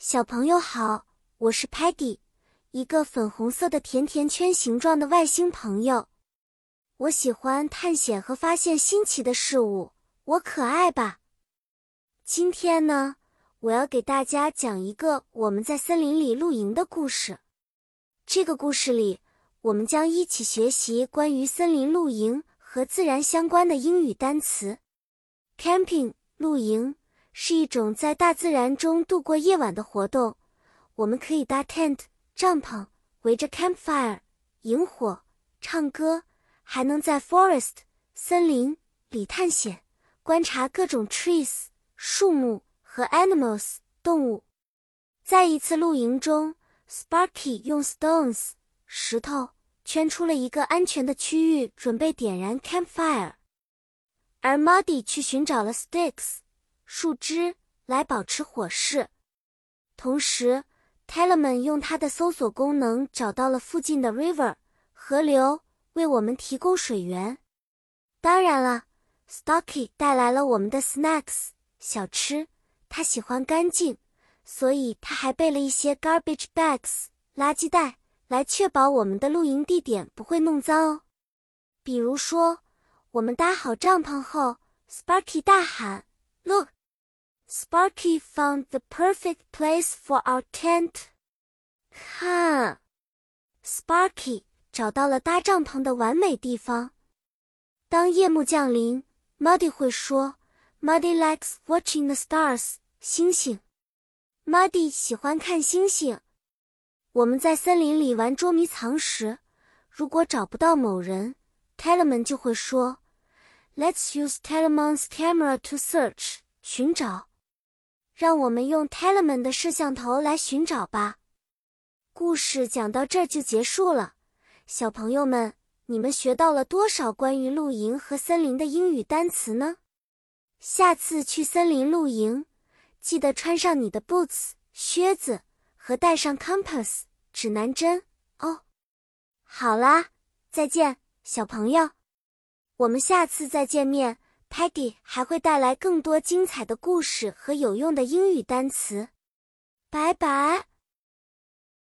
小朋友好，我是 Peggy，一个粉红色的甜甜圈形状的外星朋友。我喜欢探险和发现新奇的事物，我可爱吧？今天呢，我要给大家讲一个我们在森林里露营的故事。这个故事里，我们将一起学习关于森林露营和自然相关的英语单词。Camping 露营。是一种在大自然中度过夜晚的活动。我们可以搭 tent 帐篷，围着 campfire 萤火，唱歌，还能在 forest 森林里探险，观察各种 trees 树木和 animals 动物。在一次露营中，Sparky 用 stones 石头圈出了一个安全的区域，准备点燃 campfire，而 Muddy 去寻找了 sticks。树枝来保持火势，同时 t e l e m a n 用它的搜索功能找到了附近的 river 河流，为我们提供水源。当然了，Stocky 带来了我们的 snacks 小吃，他喜欢干净，所以他还备了一些 garbage bags 垃圾袋，来确保我们的露营地点不会弄脏哦。比如说，我们搭好帐篷后，Sparky 大喊：“Look！” Sparky found the perfect place for our tent. 看，Sparky 找到了搭帐篷的完美地方。当夜幕降临，Muddy 会说：“Muddy likes watching the stars。”星星，Muddy 喜欢看星星。我们在森林里玩捉迷藏时，如果找不到某人 t e l e m a n 就会说：“Let's use t e l e m a n s camera to search。”寻找。 让我们用 t e l e m a n 的摄像头来寻找吧。故事讲到这儿就结束了，小朋友们，你们学到了多少关于露营和森林的英语单词呢？下次去森林露营，记得穿上你的 boots 靴子和带上 compass 指南针哦。好啦，再见，小朋友，我们下次再见面。Paddy 还会带来更多精彩的故事和有用的英语单词。拜拜。